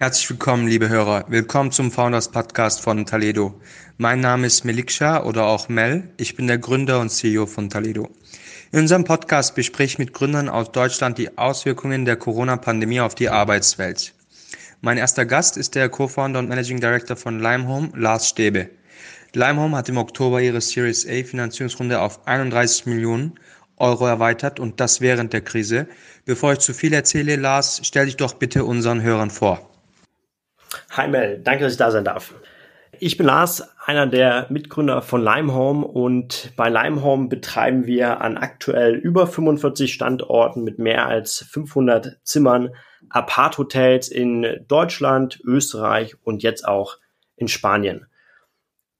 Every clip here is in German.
Herzlich willkommen, liebe Hörer. Willkommen zum Founders Podcast von Taledo. Mein Name ist Meliksha oder auch Mel. Ich bin der Gründer und CEO von Taledo. In unserem Podcast bespreche ich mit Gründern aus Deutschland die Auswirkungen der Corona-Pandemie auf die Arbeitswelt. Mein erster Gast ist der Co-Founder und Managing Director von Limehome, Lars Stäbe. Limehome hat im Oktober ihre Series A Finanzierungsrunde auf 31 Millionen Euro erweitert und das während der Krise. Bevor ich zu viel erzähle, Lars, stell dich doch bitte unseren Hörern vor. Hi Mel, danke, dass ich da sein darf. Ich bin Lars, einer der Mitgründer von Limehome und bei Limehome betreiben wir an aktuell über 45 Standorten mit mehr als 500 Zimmern Apart-Hotels in Deutschland, Österreich und jetzt auch in Spanien.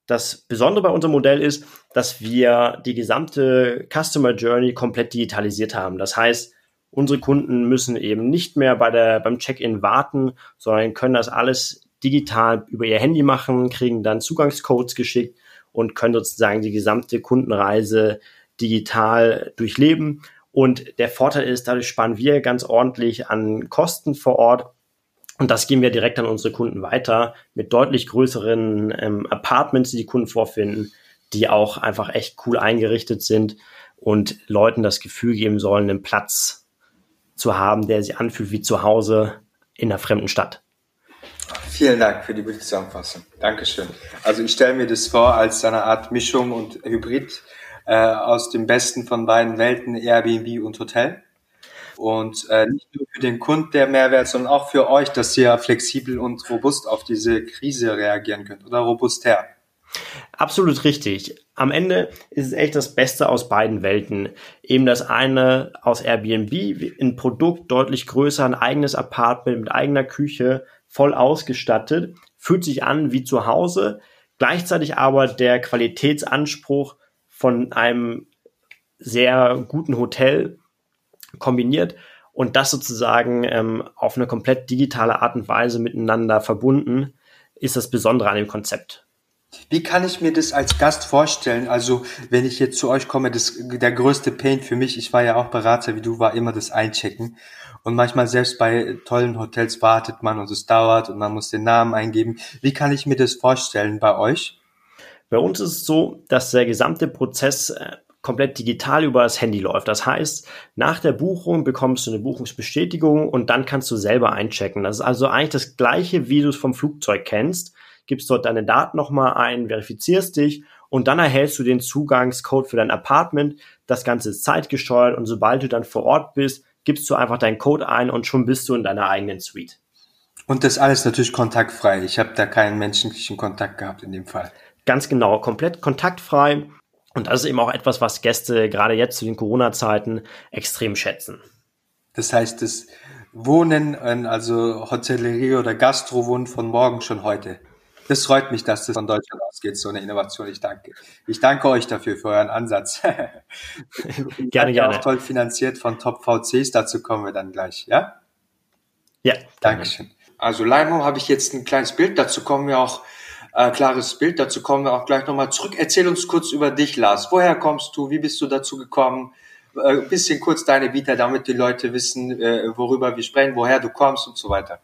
Das Besondere bei unserem Modell ist, dass wir die gesamte Customer Journey komplett digitalisiert haben. Das heißt, Unsere Kunden müssen eben nicht mehr bei der, beim Check-in warten, sondern können das alles digital über ihr Handy machen, kriegen dann Zugangscodes geschickt und können sozusagen die gesamte Kundenreise digital durchleben. Und der Vorteil ist, dadurch sparen wir ganz ordentlich an Kosten vor Ort. Und das geben wir direkt an unsere Kunden weiter mit deutlich größeren ähm, Apartments, die die Kunden vorfinden, die auch einfach echt cool eingerichtet sind und Leuten das Gefühl geben sollen, einen Platz zu haben, der sich anfühlt wie zu Hause in einer fremden Stadt. Vielen Dank für die gute Zusammenfassung. Dankeschön. Also ich stelle mir das vor als eine Art Mischung und Hybrid äh, aus dem Besten von beiden Welten, Airbnb und Hotel. Und äh, nicht nur für den Kunden der Mehrwert, sondern auch für euch, dass ihr flexibel und robust auf diese Krise reagieren könnt oder robuster. Absolut richtig. Am Ende ist es echt das Beste aus beiden Welten. Eben das eine aus Airbnb, ein Produkt deutlich größer, ein eigenes Apartment mit eigener Küche, voll ausgestattet, fühlt sich an wie zu Hause, gleichzeitig aber der Qualitätsanspruch von einem sehr guten Hotel kombiniert und das sozusagen ähm, auf eine komplett digitale Art und Weise miteinander verbunden, ist das Besondere an dem Konzept. Wie kann ich mir das als Gast vorstellen? Also, wenn ich jetzt zu euch komme, das, der größte Pain für mich, ich war ja auch Berater wie du, war immer das Einchecken. Und manchmal selbst bei tollen Hotels wartet man und es dauert und man muss den Namen eingeben. Wie kann ich mir das vorstellen bei euch? Bei uns ist es so, dass der gesamte Prozess äh, komplett digital über das Handy läuft. Das heißt, nach der Buchung bekommst du eine Buchungsbestätigung und dann kannst du selber einchecken. Das ist also eigentlich das gleiche, wie du es vom Flugzeug kennst gibst dort deine Daten nochmal ein, verifizierst dich und dann erhältst du den Zugangscode für dein Apartment. Das Ganze ist zeitgesteuert und sobald du dann vor Ort bist, gibst du einfach deinen Code ein und schon bist du in deiner eigenen Suite. Und das alles natürlich kontaktfrei. Ich habe da keinen menschlichen Kontakt gehabt in dem Fall. Ganz genau, komplett kontaktfrei. Und das ist eben auch etwas, was Gäste gerade jetzt zu den Corona-Zeiten extrem schätzen. Das heißt, das Wohnen, also Hotellerie oder Gastro wohnen von morgen schon heute. Das freut mich, dass das von Deutschland ausgeht, so eine Innovation. Ich danke. Ich danke euch dafür für euren Ansatz. gerne, gerne. Auch toll finanziert von Top VCs. Dazu kommen wir dann gleich, ja? Ja. Dankeschön. Also Limo habe ich jetzt ein kleines Bild. Dazu kommen wir auch äh, klares Bild. Dazu kommen wir auch gleich nochmal zurück. Erzähl uns kurz über dich, Lars. Woher kommst du? Wie bist du dazu gekommen? Äh, bisschen kurz deine Vita, damit die Leute wissen, äh, worüber wir sprechen, woher du kommst und so weiter.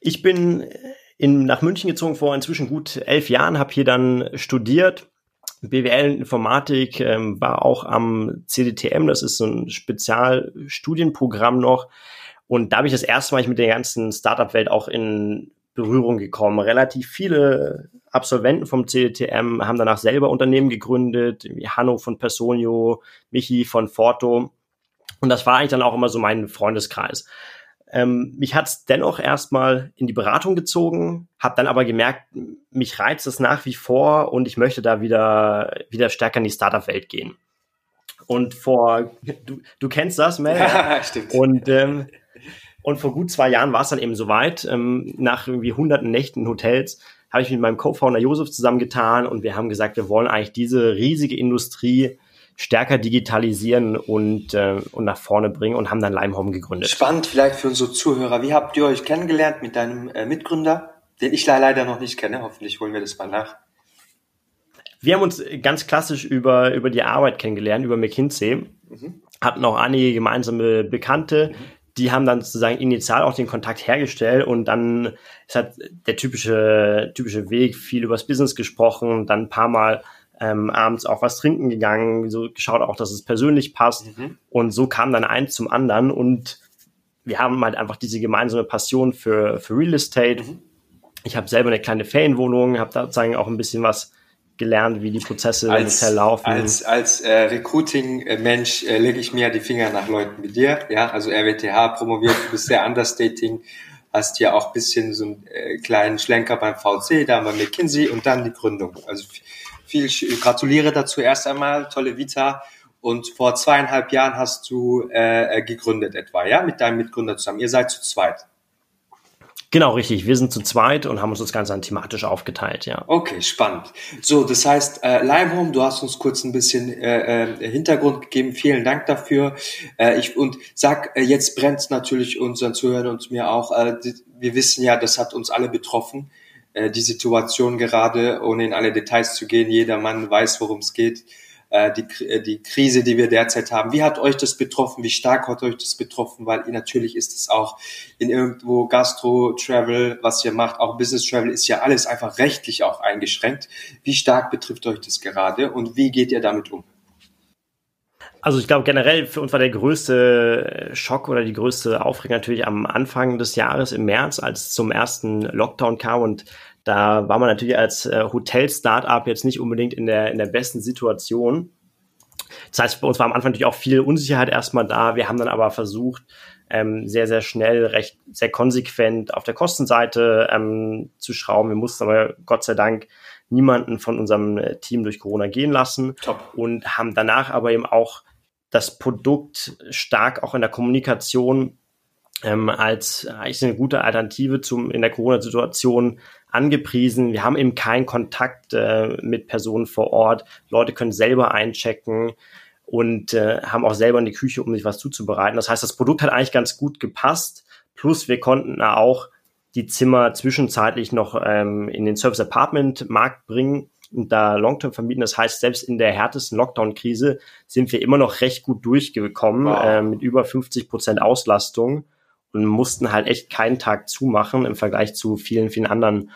Ich bin in, nach München gezogen vor inzwischen gut elf Jahren, habe hier dann studiert. BWL Informatik ähm, war auch am CDTM, das ist so ein Spezialstudienprogramm noch. Und da habe ich das erste Mal mit der ganzen Startup-Welt auch in Berührung gekommen. Relativ viele Absolventen vom CDTM haben danach selber Unternehmen gegründet, wie Hanno von Personio, Michi von Forto. Und das war eigentlich dann auch immer so mein Freundeskreis. Ähm, mich hat es dennoch erstmal in die Beratung gezogen, habe dann aber gemerkt, mich reizt es nach wie vor und ich möchte da wieder, wieder stärker in die Startup-Welt gehen. Und vor, du, du kennst das, Mel? Ja, stimmt. Und, ähm, und vor gut zwei Jahren war es dann eben soweit. Ähm, nach irgendwie hunderten Nächten in Hotels habe ich mit meinem Co-Founder Josef zusammengetan und wir haben gesagt, wir wollen eigentlich diese riesige Industrie stärker digitalisieren und, äh, und nach vorne bringen und haben dann Limehome gegründet. Spannend vielleicht für unsere Zuhörer. Wie habt ihr euch kennengelernt mit deinem äh, Mitgründer, den ich leider noch nicht kenne? Hoffentlich holen wir das mal nach. Wir haben uns ganz klassisch über, über die Arbeit kennengelernt, über McKinsey. Mhm. Hatten auch einige gemeinsame Bekannte, mhm. die haben dann sozusagen initial auch den Kontakt hergestellt und dann ist halt der typische, typische Weg, viel übers Business gesprochen, dann ein paar Mal ähm, abends auch was trinken gegangen, so geschaut auch, dass es persönlich passt. Mhm. Und so kam dann eins zum anderen und wir haben halt einfach diese gemeinsame Passion für, für Real Estate. Mhm. Ich habe selber eine kleine Ferienwohnung, habe da sozusagen auch ein bisschen was gelernt, wie die Prozesse als, im Hotel laufen. Als, als äh, Recruiting-Mensch äh, lege ich mir die Finger nach Leuten wie dir. Ja, also RWTH promoviert, du bist sehr understating, hast ja auch bisschen so einen äh, kleinen Schlenker beim VC, da haben wir McKinsey und dann die Gründung. Also viel, gratuliere dazu erst einmal, tolle Vita. Und vor zweieinhalb Jahren hast du äh, gegründet etwa, ja, mit deinem Mitgründer zusammen. Ihr seid zu zweit. Genau, richtig. Wir sind zu zweit und haben uns das Ganze dann thematisch aufgeteilt, ja. Okay, spannend. So, das heißt, äh, Limehome, du hast uns kurz ein bisschen äh, äh, Hintergrund gegeben. Vielen Dank dafür. Äh, ich und sag, äh, jetzt brennt natürlich unseren Zuhörern und mir auch. Äh, wir wissen ja, das hat uns alle betroffen. Äh, die Situation gerade, ohne in alle Details zu gehen. Jeder Mann weiß, worum es geht äh, die, äh, die Krise, die wir derzeit haben. Wie hat euch das betroffen? Wie stark hat euch das betroffen? Weil natürlich ist es auch in irgendwo Gastro, Travel, was ihr macht, auch Business Travel ist ja alles einfach rechtlich auch eingeschränkt. Wie stark betrifft euch das gerade und wie geht ihr damit um? Also ich glaube generell für uns war der größte Schock oder die größte Aufregung natürlich am Anfang des Jahres im März, als es zum ersten Lockdown kam und da war man natürlich als äh, Hotel-Startup jetzt nicht unbedingt in der, in der besten Situation. Das heißt, bei uns war am Anfang natürlich auch viel Unsicherheit erstmal da. Wir haben dann aber versucht, ähm, sehr, sehr schnell, recht, sehr konsequent auf der Kostenseite ähm, zu schrauben. Wir mussten aber Gott sei Dank niemanden von unserem äh, Team durch Corona gehen lassen Top. und haben danach aber eben auch das Produkt stark auch in der Kommunikation ähm, als eigentlich eine gute Alternative zum in der Corona-Situation angepriesen. Wir haben eben keinen Kontakt äh, mit Personen vor Ort. Leute können selber einchecken und äh, haben auch selber in die Küche, um sich was zuzubereiten. Das heißt, das Produkt hat eigentlich ganz gut gepasst. Plus wir konnten auch die Zimmer zwischenzeitlich noch ähm, in den Service Apartment Markt bringen da Long-Term vermieten. Das heißt, selbst in der härtesten Lockdown-Krise sind wir immer noch recht gut durchgekommen wow. äh, mit über 50 Prozent Auslastung und mussten halt echt keinen Tag zumachen im Vergleich zu vielen, vielen anderen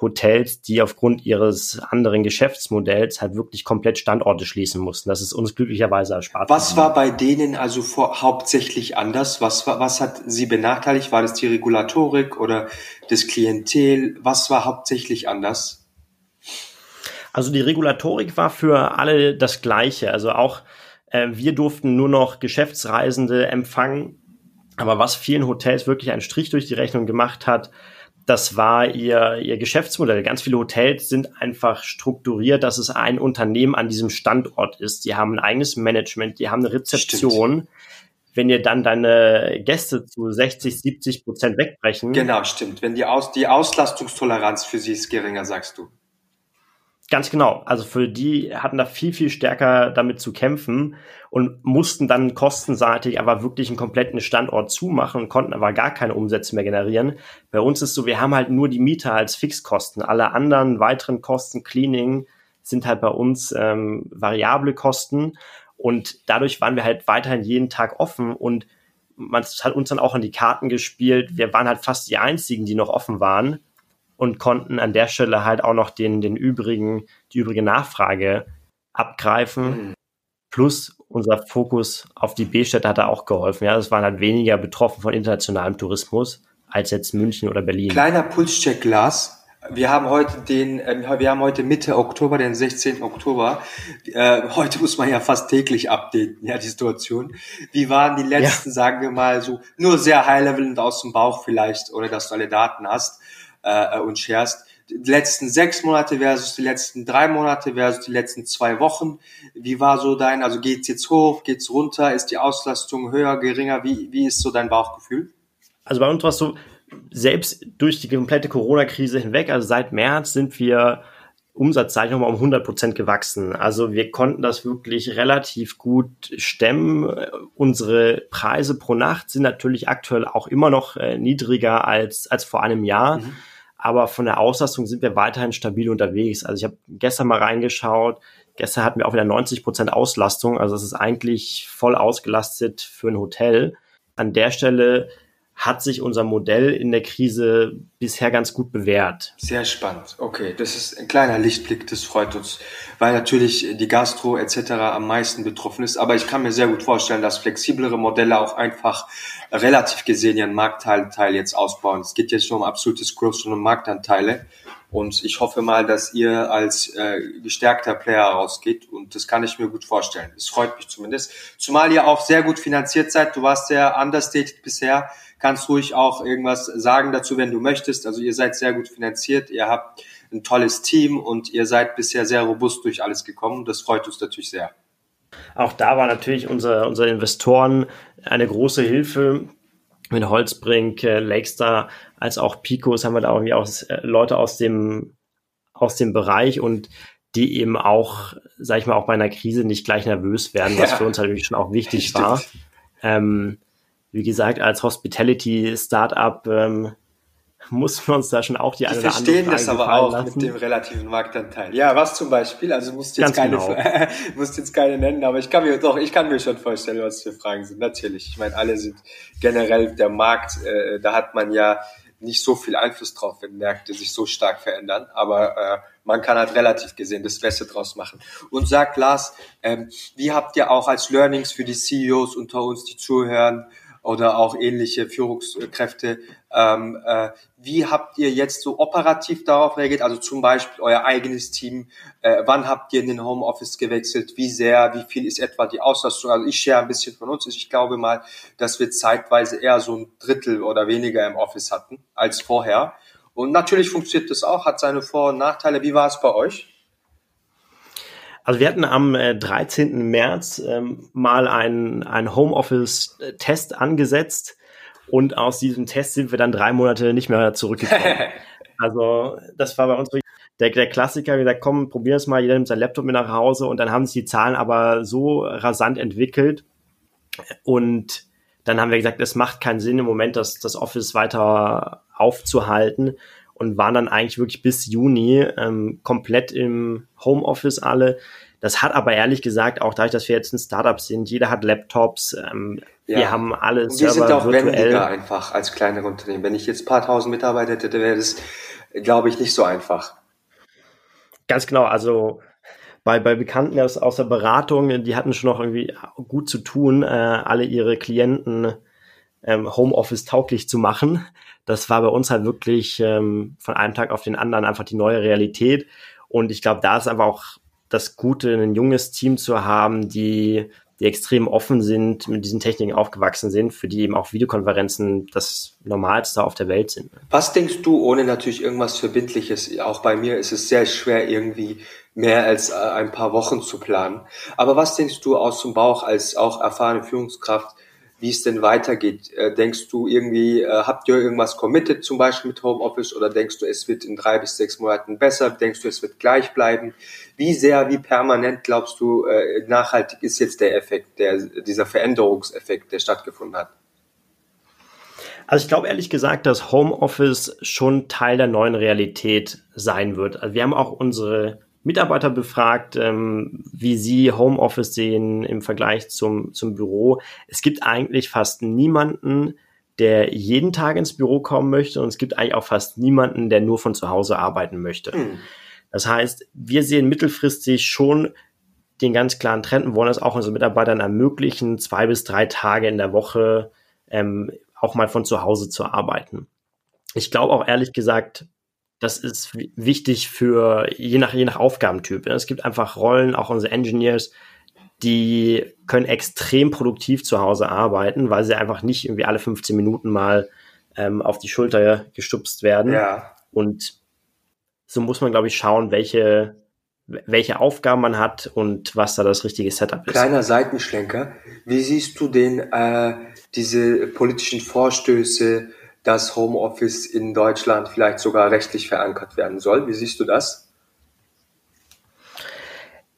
Hotels, die aufgrund ihres anderen Geschäftsmodells halt wirklich komplett Standorte schließen mussten. Das ist uns glücklicherweise erspart. Was war bei denen also vor, hauptsächlich anders? Was, was hat sie benachteiligt? War das die Regulatorik oder das Klientel? Was war hauptsächlich anders? Also die Regulatorik war für alle das Gleiche. Also auch äh, wir durften nur noch Geschäftsreisende empfangen aber was vielen Hotels wirklich einen Strich durch die Rechnung gemacht hat, das war ihr, ihr Geschäftsmodell. Ganz viele Hotels sind einfach strukturiert, dass es ein Unternehmen an diesem Standort ist. Die haben ein eigenes Management, die haben eine Rezeption. Stimmt. Wenn ihr dann deine Gäste zu 60, 70 Prozent wegbrechen. Genau, stimmt. Wenn die, Aus, die Auslastungstoleranz für sie ist geringer, sagst du. Ganz genau. Also für die hatten da viel, viel stärker damit zu kämpfen und mussten dann kostenseitig aber wirklich einen kompletten Standort zumachen und konnten aber gar keine Umsätze mehr generieren. Bei uns ist so, wir haben halt nur die Miete als Fixkosten. Alle anderen weiteren Kosten, Cleaning, sind halt bei uns ähm, variable Kosten. Und dadurch waren wir halt weiterhin jeden Tag offen und man hat uns dann auch an die Karten gespielt. Wir waren halt fast die einzigen, die noch offen waren und konnten an der Stelle halt auch noch den, den übrigen, die übrige Nachfrage abgreifen. Mhm. Plus unser Fokus auf die B-Städte hat da auch geholfen. Ja, das waren halt weniger betroffen von internationalem Tourismus als jetzt München oder Berlin. Kleiner Pulscheck, Lars. Wir haben heute den, äh, wir haben heute Mitte Oktober, den 16. Oktober. Äh, heute muss man ja fast täglich updaten, ja, die Situation. Wie waren die letzten, ja. sagen wir mal, so nur sehr high level und aus dem Bauch vielleicht, ohne dass du alle Daten hast äh, und sharest. Die letzten sechs Monate versus die letzten drei Monate versus die letzten zwei Wochen. Wie war so dein, also geht's jetzt hoch, geht's runter, ist die Auslastung höher, geringer? Wie, wie ist so dein Bauchgefühl? Also bei uns war es so, selbst durch die komplette Corona-Krise hinweg, also seit März sind wir umsatzseitig nochmal um 100 Prozent gewachsen. Also wir konnten das wirklich relativ gut stemmen. Unsere Preise pro Nacht sind natürlich aktuell auch immer noch äh, niedriger als, als vor einem Jahr. Mhm aber von der Auslastung sind wir weiterhin stabil unterwegs. Also ich habe gestern mal reingeschaut, gestern hatten wir auch wieder 90 Prozent Auslastung, also es ist eigentlich voll ausgelastet für ein Hotel. An der Stelle hat sich unser Modell in der Krise bisher ganz gut bewährt. Sehr spannend. Okay, das ist ein kleiner Lichtblick, das freut uns, weil natürlich die Gastro etc. am meisten betroffen ist. Aber ich kann mir sehr gut vorstellen, dass flexiblere Modelle auch einfach relativ gesehen ihren Marktteil jetzt ausbauen. Es geht jetzt schon um absolutes Growth und um Marktanteile. Und ich hoffe mal, dass ihr als äh, gestärkter Player rausgeht. Und das kann ich mir gut vorstellen. Es freut mich zumindest. Zumal ihr auch sehr gut finanziert seid. Du warst sehr understated bisher kannst ruhig auch irgendwas sagen dazu, wenn du möchtest. Also ihr seid sehr gut finanziert, ihr habt ein tolles Team und ihr seid bisher sehr robust durch alles gekommen. Das freut uns natürlich sehr. Auch da war natürlich unser, unsere Investoren eine große Hilfe. Mit Holzbrink, äh, Lakestar als auch Picos haben wir da irgendwie auch äh, Leute aus dem, aus dem Bereich und die eben auch, sag ich mal, auch bei einer Krise nicht gleich nervös werden, was ja. für uns natürlich schon auch wichtig war. Ähm, wie gesagt, als Hospitality-Startup ähm, mussten wir uns da schon auch die, eine oder andere verstehen das aber auch lassen. mit dem relativen Marktanteil. Ja, was zum Beispiel? Also musst jetzt keine, genau. musst jetzt keine nennen, aber ich kann mir doch, ich kann mir schon vorstellen, was für Fragen sind. Natürlich. Ich meine, alle sind generell der Markt, äh, da hat man ja nicht so viel Einfluss drauf, wenn Märkte sich so stark verändern, aber äh, man kann halt relativ gesehen das Beste draus machen. Und sag Lars, ähm, wie habt ihr auch als Learnings für die CEOs unter uns, die zuhören, oder auch ähnliche Führungskräfte. Ähm, äh, wie habt ihr jetzt so operativ darauf reagiert? Also zum Beispiel euer eigenes Team. Äh, wann habt ihr in den Homeoffice gewechselt? Wie sehr? Wie viel ist etwa die Auslastung? Also ich share ein bisschen von uns. Ich glaube mal, dass wir zeitweise eher so ein Drittel oder weniger im Office hatten als vorher. Und natürlich funktioniert das auch, hat seine Vor- und Nachteile. Wie war es bei euch? Also wir hatten am äh, 13. März ähm, mal einen, einen Homeoffice-Test angesetzt und aus diesem Test sind wir dann drei Monate nicht mehr zurückgekommen. also das war bei uns wirklich der, der Klassiker, gesagt, komm, probier es mal, jeder nimmt sein Laptop mit nach Hause und dann haben sich die Zahlen aber so rasant entwickelt und dann haben wir gesagt, es macht keinen Sinn im Moment, das, das Office weiter aufzuhalten und waren dann eigentlich wirklich bis Juni ähm, komplett im Homeoffice alle. Das hat aber ehrlich gesagt, auch dadurch, dass wir jetzt ein Startup sind, jeder hat Laptops, ähm, ja. wir haben alle und wir sind auch virtuell. wendiger einfach als kleinere Unternehmen. Wenn ich jetzt ein paar tausend Mitarbeiter hätte, wäre das, glaube ich, nicht so einfach. Ganz genau, also bei, bei Bekannten aus, aus der Beratung, die hatten schon noch irgendwie gut zu tun, äh, alle ihre Klienten ähm, Homeoffice tauglich zu machen das war bei uns halt wirklich ähm, von einem Tag auf den anderen einfach die neue Realität. Und ich glaube, da ist einfach auch das Gute, ein junges Team zu haben, die, die extrem offen sind, mit diesen Techniken aufgewachsen sind, für die eben auch Videokonferenzen das Normalste auf der Welt sind. Was denkst du, ohne natürlich irgendwas Verbindliches, auch bei mir ist es sehr schwer, irgendwie mehr als äh, ein paar Wochen zu planen. Aber was denkst du aus dem Bauch als auch erfahrene Führungskraft, wie es denn weitergeht. Äh, denkst du irgendwie, äh, habt ihr irgendwas committed zum Beispiel mit Homeoffice oder denkst du, es wird in drei bis sechs Monaten besser? Denkst du, es wird gleich bleiben? Wie sehr, wie permanent glaubst du, äh, nachhaltig ist jetzt der Effekt, der, dieser Veränderungseffekt, der stattgefunden hat? Also ich glaube ehrlich gesagt, dass Homeoffice schon Teil der neuen Realität sein wird. Also wir haben auch unsere Mitarbeiter befragt, ähm, wie sie Homeoffice sehen im Vergleich zum, zum Büro. Es gibt eigentlich fast niemanden, der jeden Tag ins Büro kommen möchte und es gibt eigentlich auch fast niemanden, der nur von zu Hause arbeiten möchte. Mhm. Das heißt, wir sehen mittelfristig schon den ganz klaren Trend und wollen es auch unseren Mitarbeitern ermöglichen, zwei bis drei Tage in der Woche ähm, auch mal von zu Hause zu arbeiten. Ich glaube auch ehrlich gesagt, das ist wichtig für je nach, je nach Aufgabentyp. Es gibt einfach Rollen, auch unsere Engineers, die können extrem produktiv zu Hause arbeiten, weil sie einfach nicht irgendwie alle 15 Minuten mal ähm, auf die Schulter gestupst werden. Ja. Und so muss man, glaube ich, schauen, welche, welche Aufgaben man hat und was da das richtige Setup ist. Kleiner Seitenschlenker. Wie siehst du denn äh, diese politischen Vorstöße dass Homeoffice in Deutschland vielleicht sogar rechtlich verankert werden soll. Wie siehst du das?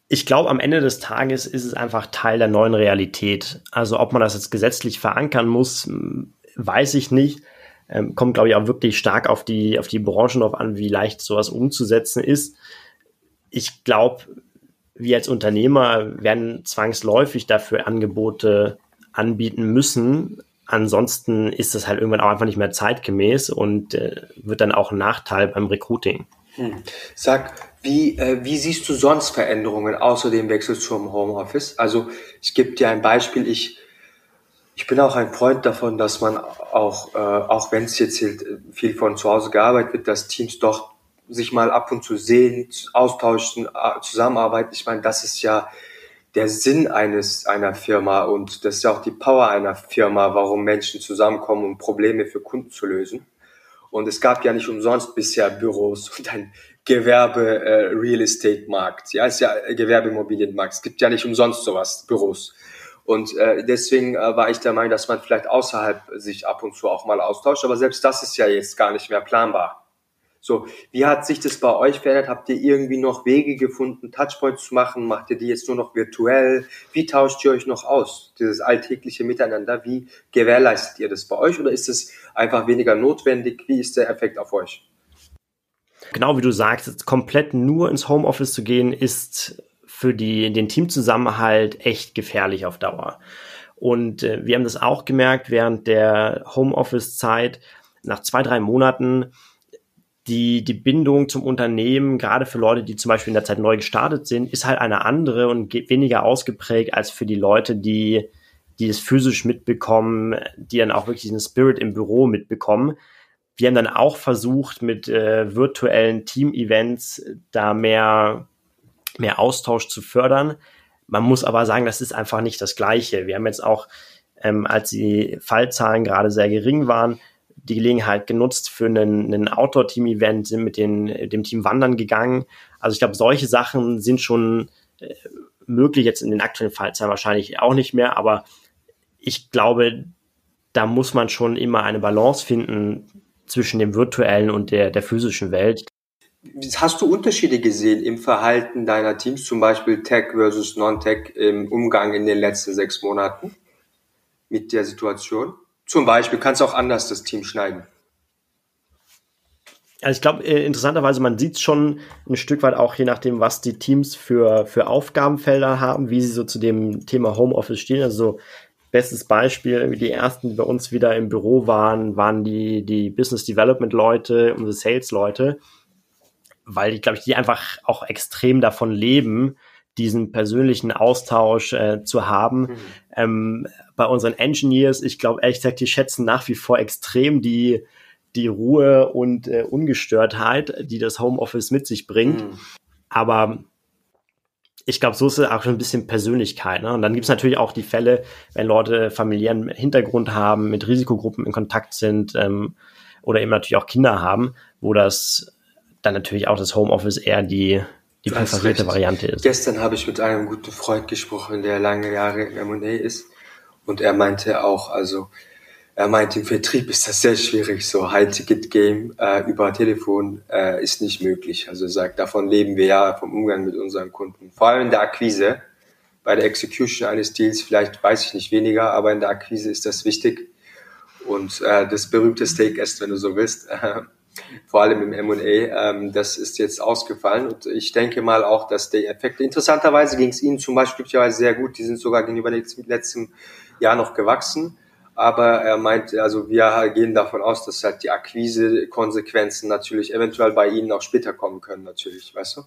Ich glaube, am Ende des Tages ist es einfach Teil der neuen Realität. Also ob man das jetzt gesetzlich verankern muss, weiß ich nicht. Ähm, kommt, glaube ich, auch wirklich stark auf die, auf die Branchen drauf an, wie leicht sowas umzusetzen ist. Ich glaube, wir als Unternehmer werden zwangsläufig dafür Angebote anbieten müssen, ansonsten ist das halt irgendwann auch einfach nicht mehr zeitgemäß und äh, wird dann auch ein Nachteil beim Recruiting. Hm. Sag, wie, äh, wie siehst du sonst Veränderungen außer dem Wechsel zum Homeoffice? Also ich gebe dir ein Beispiel. Ich, ich bin auch ein Freund davon, dass man auch, äh, auch wenn es jetzt viel von zu Hause gearbeitet wird, dass Teams doch sich mal ab und zu sehen, austauschen, zusammenarbeiten. Ich meine, das ist ja der Sinn eines einer Firma und das ist ja auch die Power einer Firma, warum Menschen zusammenkommen, um Probleme für Kunden zu lösen. Und es gab ja nicht umsonst bisher Büros und ein Gewerbe äh, Real Estate Markt. Ja, es ist ja Gewerbeimmobilienmarkt. Es gibt ja nicht umsonst sowas Büros. Und äh, deswegen äh, war ich der Meinung, dass man vielleicht außerhalb sich ab und zu auch mal austauscht. Aber selbst das ist ja jetzt gar nicht mehr planbar. So, wie hat sich das bei euch verändert? Habt ihr irgendwie noch Wege gefunden, Touchpoints zu machen? Macht ihr die jetzt nur noch virtuell? Wie tauscht ihr euch noch aus? Dieses alltägliche Miteinander, wie gewährleistet ihr das bei euch? Oder ist es einfach weniger notwendig? Wie ist der Effekt auf euch? Genau wie du sagst, komplett nur ins Homeoffice zu gehen, ist für die, den Teamzusammenhalt echt gefährlich auf Dauer. Und äh, wir haben das auch gemerkt während der Homeoffice-Zeit. Nach zwei, drei Monaten die, die Bindung zum Unternehmen, gerade für Leute, die zum Beispiel in der Zeit neu gestartet sind, ist halt eine andere und weniger ausgeprägt als für die Leute, die, die es physisch mitbekommen, die dann auch wirklich diesen Spirit im Büro mitbekommen. Wir haben dann auch versucht, mit äh, virtuellen Team-Events da mehr, mehr Austausch zu fördern. Man muss aber sagen, das ist einfach nicht das Gleiche. Wir haben jetzt auch, ähm, als die Fallzahlen gerade sehr gering waren, die Gelegenheit genutzt für einen, einen Outdoor-Team-Event, sind mit den, dem Team Wandern gegangen. Also ich glaube, solche Sachen sind schon äh, möglich, jetzt in den aktuellen Fallzahlen wahrscheinlich auch nicht mehr, aber ich glaube, da muss man schon immer eine Balance finden zwischen dem virtuellen und der, der physischen Welt. Hast du Unterschiede gesehen im Verhalten deiner Teams, zum Beispiel Tech versus Non-Tech im Umgang in den letzten sechs Monaten mit der Situation? Zum Beispiel kannst du auch anders das Team schneiden. Also ich glaube, äh, interessanterweise, man sieht schon ein Stück weit auch, je nachdem, was die Teams für, für Aufgabenfelder haben, wie sie so zu dem Thema Homeoffice stehen. Also so, bestes Beispiel, die ersten, die bei uns wieder im Büro waren, waren die, die Business Development Leute, unsere Sales Leute, weil ich glaube, die einfach auch extrem davon leben, diesen persönlichen Austausch äh, zu haben. Mhm. Ähm, bei unseren Engineers, ich glaube ehrlich gesagt, die schätzen nach wie vor extrem die, die Ruhe und äh, Ungestörtheit, die das Homeoffice mit sich bringt. Mhm. Aber ich glaube, so ist es auch schon ein bisschen Persönlichkeit. Ne? Und dann gibt es natürlich auch die Fälle, wenn Leute familiären Hintergrund haben, mit Risikogruppen in Kontakt sind ähm, oder eben natürlich auch Kinder haben, wo das dann natürlich auch das Homeoffice eher die, die präferierte Variante ist. Gestern habe ich mit einem guten Freund gesprochen, der lange Jahre im M&A ist. Und er meinte auch, also er meinte, im Vertrieb ist das sehr schwierig, so High-Ticket-Game äh, über Telefon äh, ist nicht möglich. Also er sagt, davon leben wir ja vom Umgang mit unseren Kunden. Vor allem in der Akquise, bei der Execution eines Deals vielleicht weiß ich nicht weniger, aber in der Akquise ist das wichtig. Und äh, das berühmte Steak ist, wenn du so willst, vor allem im M&A, ähm, das ist jetzt ausgefallen. Und ich denke mal auch, dass der Effekt, interessanterweise ging es ihnen zum Beispiel sehr gut, die sind sogar gegenüber letztem Jahr noch gewachsen, aber er meint, also wir gehen davon aus, dass halt die Akquise-Konsequenzen natürlich eventuell bei ihnen auch später kommen können, natürlich, weißt du?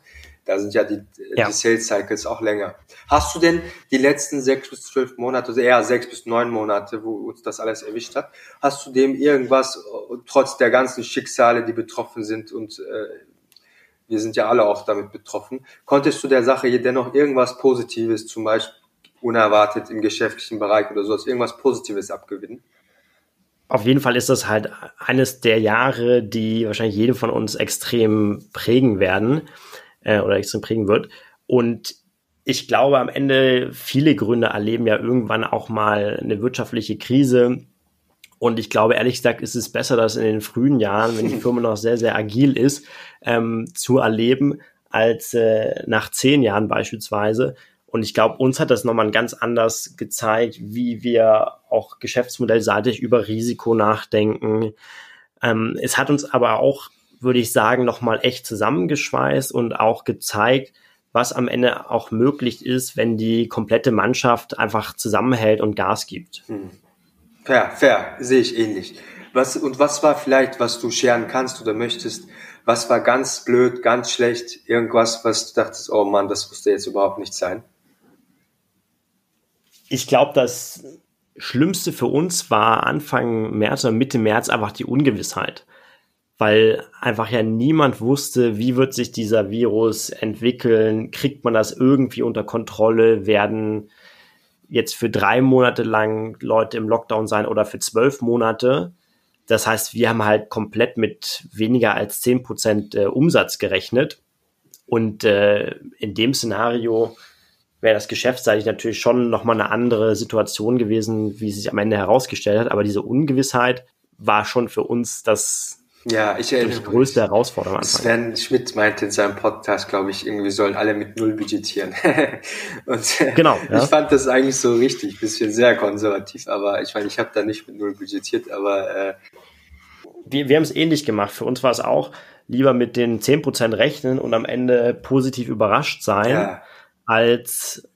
Da sind ja die, ja. die Sales Cycles auch länger. Hast du denn die letzten sechs bis zwölf Monate, also eher sechs bis neun Monate, wo uns das alles erwischt hat, hast du dem irgendwas, trotz der ganzen Schicksale, die betroffen sind und äh, wir sind ja alle auch damit betroffen, konntest du der Sache dennoch irgendwas Positives, zum Beispiel unerwartet im geschäftlichen Bereich oder sowas, irgendwas Positives abgewinnen? auf jeden Fall ist das halt eines der Jahre, die wahrscheinlich jeden von uns extrem prägen werden äh, oder extrem prägen wird. Und ich glaube, am Ende viele Gründe erleben ja irgendwann auch mal eine wirtschaftliche Krise. Und ich glaube, ehrlich gesagt, ist es besser, das in den frühen Jahren, wenn die Firma noch sehr, sehr agil ist, ähm, zu erleben, als äh, nach zehn Jahren beispielsweise. Und ich glaube, uns hat das nochmal ganz anders gezeigt, wie wir auch geschäftsmodellseitig über Risiko nachdenken. Ähm, es hat uns aber auch würde ich sagen, nochmal echt zusammengeschweißt und auch gezeigt, was am Ende auch möglich ist, wenn die komplette Mannschaft einfach zusammenhält und Gas gibt. Hm. Fair, fair, sehe ich ähnlich. Was, und was war vielleicht, was du scheren kannst oder möchtest, was war ganz blöd, ganz schlecht, irgendwas, was du dachtest, oh Mann, das musste jetzt überhaupt nicht sein? Ich glaube, das Schlimmste für uns war Anfang März oder Mitte März einfach die Ungewissheit. Weil einfach ja niemand wusste, wie wird sich dieser Virus entwickeln, kriegt man das irgendwie unter Kontrolle, werden jetzt für drei Monate lang Leute im Lockdown sein oder für zwölf Monate. Das heißt, wir haben halt komplett mit weniger als zehn Prozent äh, Umsatz gerechnet. Und äh, in dem Szenario wäre das geschäftsseitig natürlich schon nochmal eine andere Situation gewesen, wie es sich am Ende herausgestellt hat. Aber diese Ungewissheit war schon für uns das ja, ich erinnere die größte Herausforderung. Sven Schmidt meinte in seinem Podcast, glaube ich, irgendwie sollen alle mit Null budgetieren. und äh, genau, ja. ich fand das eigentlich so richtig, bisschen sehr konservativ, aber ich meine, ich habe da nicht mit Null budgetiert, aber äh, wir, wir haben es ähnlich gemacht. Für uns war es auch lieber mit den 10% rechnen und am Ende positiv überrascht sein, ja. Als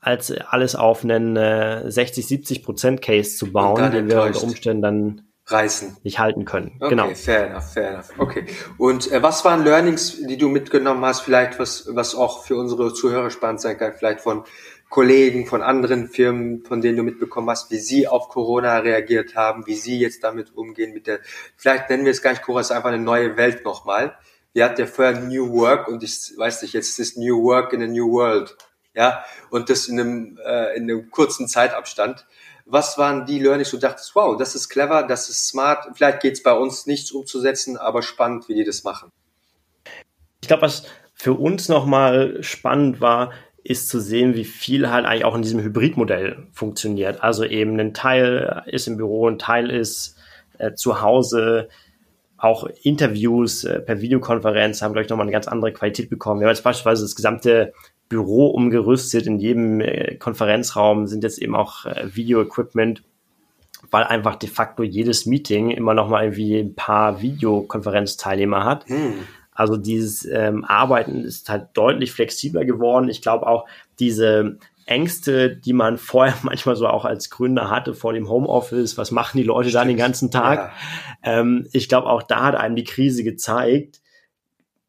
als alles auf einen äh, 60, 70 Prozent Case zu bauen, den wir unter Umständen dann reißen. Nicht halten können. Okay, genau. fair enough, fair enough. Okay. Und äh, was waren Learnings, die du mitgenommen hast, vielleicht was, was auch für unsere Zuhörer spannend sein kann, vielleicht von Kollegen, von anderen Firmen, von denen du mitbekommen hast, wie sie auf Corona reagiert haben, wie sie jetzt damit umgehen mit der, vielleicht nennen wir es gar nicht Corona, es ist einfach eine neue Welt nochmal. Wir hatten ja vorher New Work und ich weiß nicht, jetzt ist New Work in a New World. Ja, und das in einem, äh, in einem kurzen Zeitabstand. Was waren die Learnings, du dachtest, wow, das ist clever, das ist smart, vielleicht geht es bei uns nichts umzusetzen, aber spannend, wie die das machen. Ich glaube, was für uns nochmal spannend war, ist zu sehen, wie viel halt eigentlich auch in diesem Hybridmodell funktioniert. Also eben ein Teil ist im Büro, ein Teil ist äh, zu Hause. Auch Interviews äh, per Videokonferenz haben, glaube ich, nochmal eine ganz andere Qualität bekommen. Wir haben jetzt beispielsweise das gesamte Büro umgerüstet. In jedem äh, Konferenzraum sind jetzt eben auch äh, Video-Equipment, weil einfach de facto jedes Meeting immer noch mal irgendwie ein paar Videokonferenzteilnehmer hat. Hm. Also dieses ähm, Arbeiten ist halt deutlich flexibler geworden. Ich glaube auch diese Ängste, die man vorher manchmal so auch als Gründer hatte vor dem Homeoffice, was machen die Leute dann den ganzen Tag? Ja. Ähm, ich glaube, auch da hat einem die Krise gezeigt,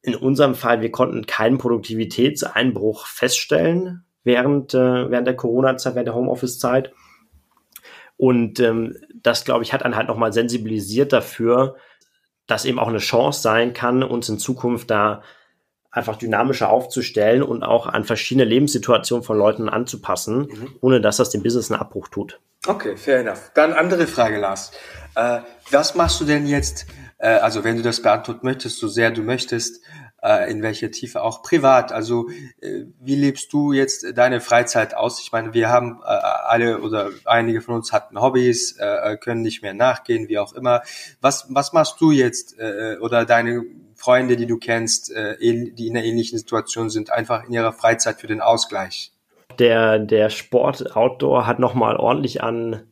in unserem Fall, wir konnten keinen Produktivitätseinbruch feststellen während, äh, während der Corona-Zeit, während der Homeoffice-Zeit. Und ähm, das, glaube ich, hat einen halt nochmal sensibilisiert dafür, dass eben auch eine Chance sein kann, uns in Zukunft da einfach dynamischer aufzustellen und auch an verschiedene Lebenssituationen von Leuten anzupassen, mhm. ohne dass das dem Business einen Abbruch tut. Okay, fair enough. Dann andere Frage, Lars. Äh, was machst du denn jetzt, äh, also wenn du das beantworten möchtest, so sehr du möchtest, äh, in welcher Tiefe auch privat. Also äh, wie lebst du jetzt deine Freizeit aus? Ich meine, wir haben äh, alle oder einige von uns hatten Hobbys, äh, können nicht mehr nachgehen, wie auch immer. Was, was machst du jetzt oder deine Freunde, die du kennst, äh, die in einer ähnlichen Situation sind, einfach in ihrer Freizeit für den Ausgleich? Der, der Sport Outdoor hat nochmal ordentlich an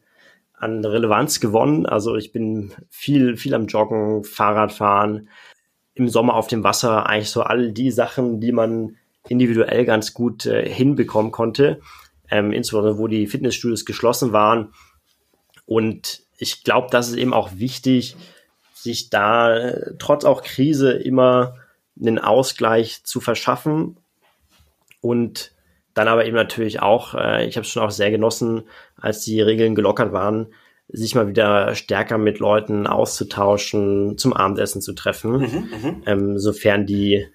an Relevanz gewonnen. Also ich bin viel, viel am Joggen, Fahrradfahren, im Sommer auf dem Wasser, eigentlich so all die Sachen, die man individuell ganz gut äh, hinbekommen konnte, ähm, insbesondere wo die Fitnessstudios geschlossen waren. Und ich glaube, das ist eben auch wichtig, sich da äh, trotz auch Krise immer einen Ausgleich zu verschaffen und dann aber eben natürlich auch, äh, ich habe es schon auch sehr genossen, als die Regeln gelockert waren, sich mal wieder stärker mit Leuten auszutauschen, zum Abendessen zu treffen, mhm, mhm, ähm, sofern die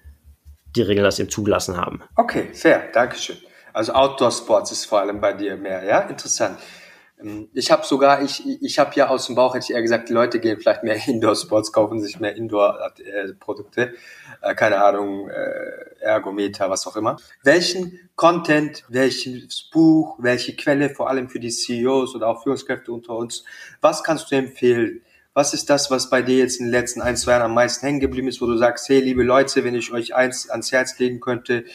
die Regeln das eben zugelassen haben. Okay, fair, Dankeschön. Also Outdoor Sports ist vor allem bei dir mehr, ja? Interessant. Ähm, ich habe sogar, ich, ich habe ja aus dem Bauch, hätte ich eher gesagt, die Leute gehen vielleicht mehr Indoor-Sports, kaufen sich mehr Indoor-Produkte, äh, keine Ahnung, äh, Ergometer, was auch immer. Welchen Content, welches Buch, welche Quelle, vor allem für die CEOs oder auch Führungskräfte unter uns, was kannst du empfehlen? Was ist das, was bei dir jetzt in den letzten ein, zwei Jahren am meisten hängen geblieben ist, wo du sagst, hey, liebe Leute, wenn ich euch eins ans Herz legen könnte,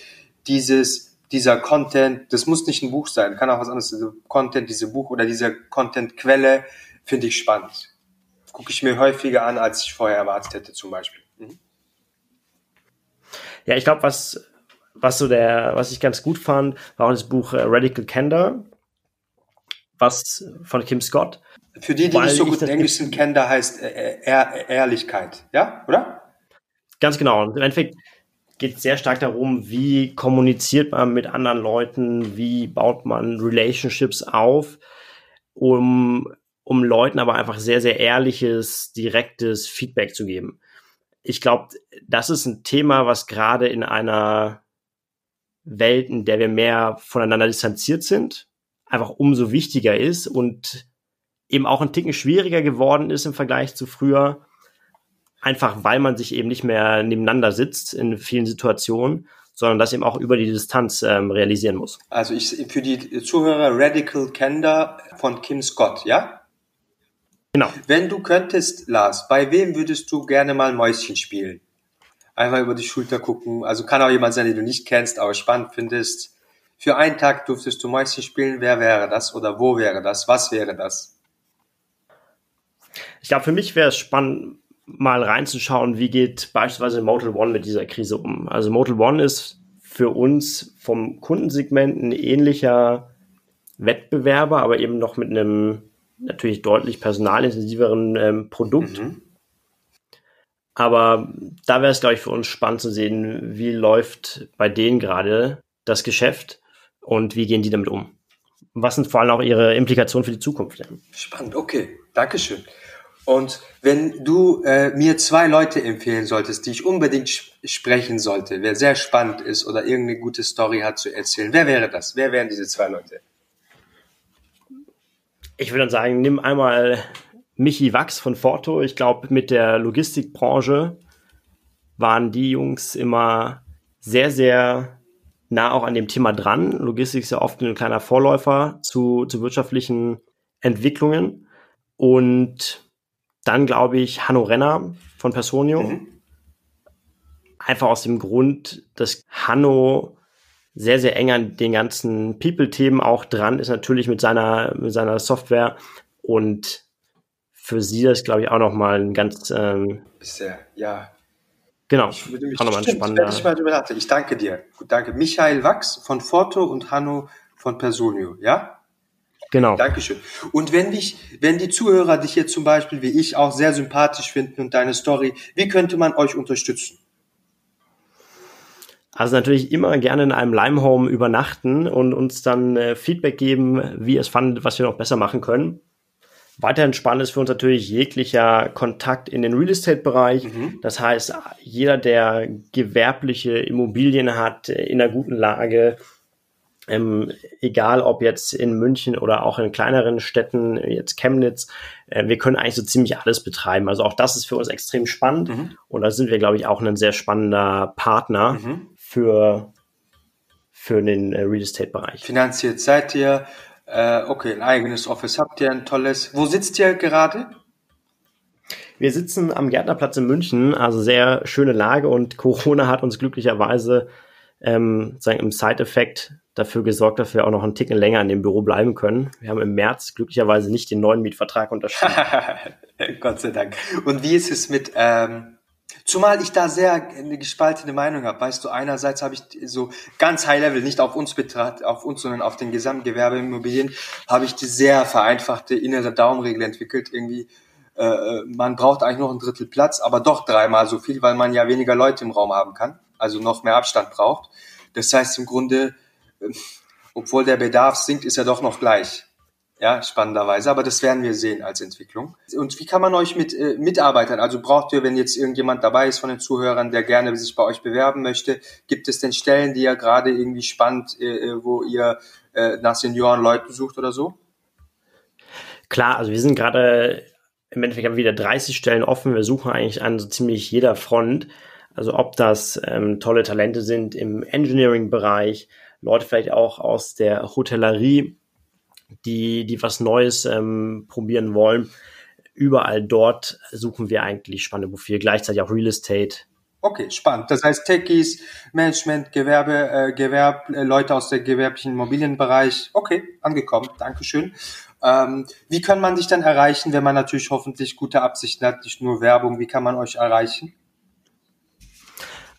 dieses dieser Content, das muss nicht ein Buch sein, kann auch was anderes, dieser Content, diese Buch oder diese Content-Quelle finde ich spannend. Gucke ich mir häufiger an, als ich vorher erwartet hätte, zum Beispiel. Mhm. Ja, ich glaube, was, was so der, was ich ganz gut fand, war auch das Buch äh, Radical Candor, was von Kim Scott. Für die, die nicht so gut Englisch sind, da heißt äh, Ehr Ehrlichkeit, ja, oder? Ganz genau. Und im Endeffekt geht sehr stark darum, wie kommuniziert man mit anderen Leuten, wie baut man Relationships auf, um, um Leuten aber einfach sehr, sehr ehrliches, direktes Feedback zu geben. Ich glaube, das ist ein Thema, was gerade in einer Welt, in der wir mehr voneinander distanziert sind, einfach umso wichtiger ist und eben auch ein Ticken schwieriger geworden ist im Vergleich zu früher, einfach weil man sich eben nicht mehr nebeneinander sitzt in vielen Situationen, sondern das eben auch über die Distanz ähm, realisieren muss. Also ich für die Zuhörer Radical Candor von Kim Scott, ja? Genau. Wenn du könntest, Lars, bei wem würdest du gerne mal Mäuschen spielen? Einmal über die Schulter gucken. Also kann auch jemand sein, den du nicht kennst, aber spannend findest. Für einen Tag durftest du Mäuschen spielen. Wer wäre das? Oder wo wäre das? Was wäre das? Ich glaube, für mich wäre es spannend, mal reinzuschauen, wie geht beispielsweise Motel One mit dieser Krise um. Also Motel One ist für uns vom Kundensegment ein ähnlicher Wettbewerber, aber eben noch mit einem natürlich deutlich personalintensiveren ähm, Produkt. Mhm. Aber da wäre es, glaube ich, für uns spannend zu sehen, wie läuft bei denen gerade das Geschäft und wie gehen die damit um. Was sind vor allem auch ihre Implikationen für die Zukunft? Spannend, okay. Dankeschön. Und wenn du äh, mir zwei Leute empfehlen solltest, die ich unbedingt sprechen sollte, wer sehr spannend ist oder irgendeine gute Story hat zu erzählen, wer wäre das? Wer wären diese zwei Leute? Ich würde dann sagen, nimm einmal Michi Wachs von Forto. Ich glaube, mit der Logistikbranche waren die Jungs immer sehr, sehr nah auch an dem Thema dran. Logistik ist ja oft ein kleiner Vorläufer zu, zu wirtschaftlichen Entwicklungen. Und dann glaube ich Hanno Renner von Personio. Mhm. Einfach aus dem Grund, dass Hanno sehr, sehr eng an den ganzen People-Themen auch dran ist, natürlich mit seiner, mit seiner Software. Und für sie das, glaube ich, auch nochmal ein ganz. Ähm, Sehr, ja. Genau. Ich würde mich auch nochmal ein spannender. Ich, mal ich danke dir. Gut, danke. Michael Wachs von Forto und Hanno von Personio, ja? Genau. Dankeschön. Und wenn dich, wenn die Zuhörer dich jetzt zum Beispiel wie ich auch sehr sympathisch finden und deine Story, wie könnte man euch unterstützen? Also natürlich immer gerne in einem Limehome übernachten und uns dann äh, Feedback geben, wie es fand, was wir noch besser machen können. Weiterhin spannend ist für uns natürlich jeglicher Kontakt in den Real Estate-Bereich. Mhm. Das heißt, jeder, der gewerbliche Immobilien hat, in einer guten Lage, ähm, egal ob jetzt in München oder auch in kleineren Städten, jetzt Chemnitz, äh, wir können eigentlich so ziemlich alles betreiben. Also auch das ist für uns extrem spannend mhm. und da sind wir, glaube ich, auch ein sehr spannender Partner mhm. für, für den äh, Real Estate-Bereich. Finanziert seid ihr, äh, okay, ein eigenes Office habt ihr, ein tolles. Wo sitzt ihr gerade? Wir sitzen am Gärtnerplatz in München, also sehr schöne Lage und Corona hat uns glücklicherweise ähm, sagen, im Side-Effekt dafür gesorgt, dass wir auch noch einen Ticken länger in dem Büro bleiben können. Wir haben im März glücklicherweise nicht den neuen Mietvertrag unterschrieben. Gott sei Dank. Und wie ist es mit, ähm, zumal ich da sehr eine gespaltene Meinung habe. Weißt du, einerseits habe ich so ganz High Level, nicht auf uns betrachtet, auf uns, sondern auf den Gesamtgewerbeimmobilien, habe ich die sehr vereinfachte innere Daumenregel entwickelt. Irgendwie, äh, man braucht eigentlich noch ein Drittel Platz, aber doch dreimal so viel, weil man ja weniger Leute im Raum haben kann, also noch mehr Abstand braucht. Das heißt im Grunde, obwohl der Bedarf sinkt, ist er doch noch gleich. Ja, spannenderweise, aber das werden wir sehen als Entwicklung. Und wie kann man euch mit äh, Mitarbeitern, also braucht ihr, wenn jetzt irgendjemand dabei ist von den Zuhörern, der gerne sich bei euch bewerben möchte, gibt es denn Stellen, die ihr gerade irgendwie spannend, äh, äh wo ihr äh, nach Senioren Leuten sucht oder so? Klar, also wir sind gerade im Endeffekt haben wir wieder 30 Stellen offen. Wir suchen eigentlich an so ziemlich jeder Front. Also ob das ähm, tolle Talente sind im Engineering-Bereich, Leute vielleicht auch aus der Hotellerie, die, die was Neues ähm, probieren wollen. Überall dort suchen wir eigentlich spannende Profile, gleichzeitig auch Real Estate. Okay, spannend. Das heißt Techies, Management, Gewerbe, äh, Gewerb, äh, Leute aus der gewerblichen Immobilienbereich. Okay, angekommen. Dankeschön. Ähm, wie kann man dich dann erreichen, wenn man natürlich hoffentlich gute Absichten hat, nicht nur Werbung? Wie kann man euch erreichen?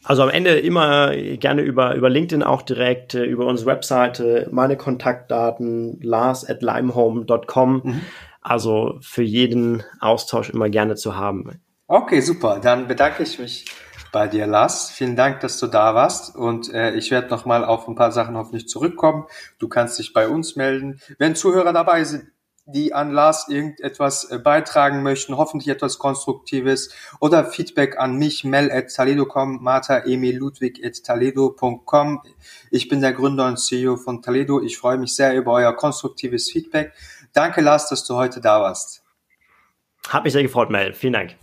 Also am Ende immer gerne über, über LinkedIn auch direkt, äh, über unsere Webseite, meine Kontaktdaten, lars at limehome.com. Mhm. Also für jeden Austausch immer gerne zu haben. Okay, super. Dann bedanke ich mich bei dir, Lars. Vielen Dank, dass du da warst. Und äh, ich werde nochmal auf ein paar Sachen hoffentlich zurückkommen. Du kannst dich bei uns melden. Wenn Zuhörer dabei sind, die an Lars irgendetwas äh, beitragen möchten, hoffentlich etwas Konstruktives oder Feedback an mich, mel at Martha Emil Ludwig. Ich bin der Gründer und CEO von Taledo. Ich freue mich sehr über euer konstruktives Feedback. Danke, Lars, dass du heute da warst. Hat mich sehr gefreut, Mel. Vielen Dank.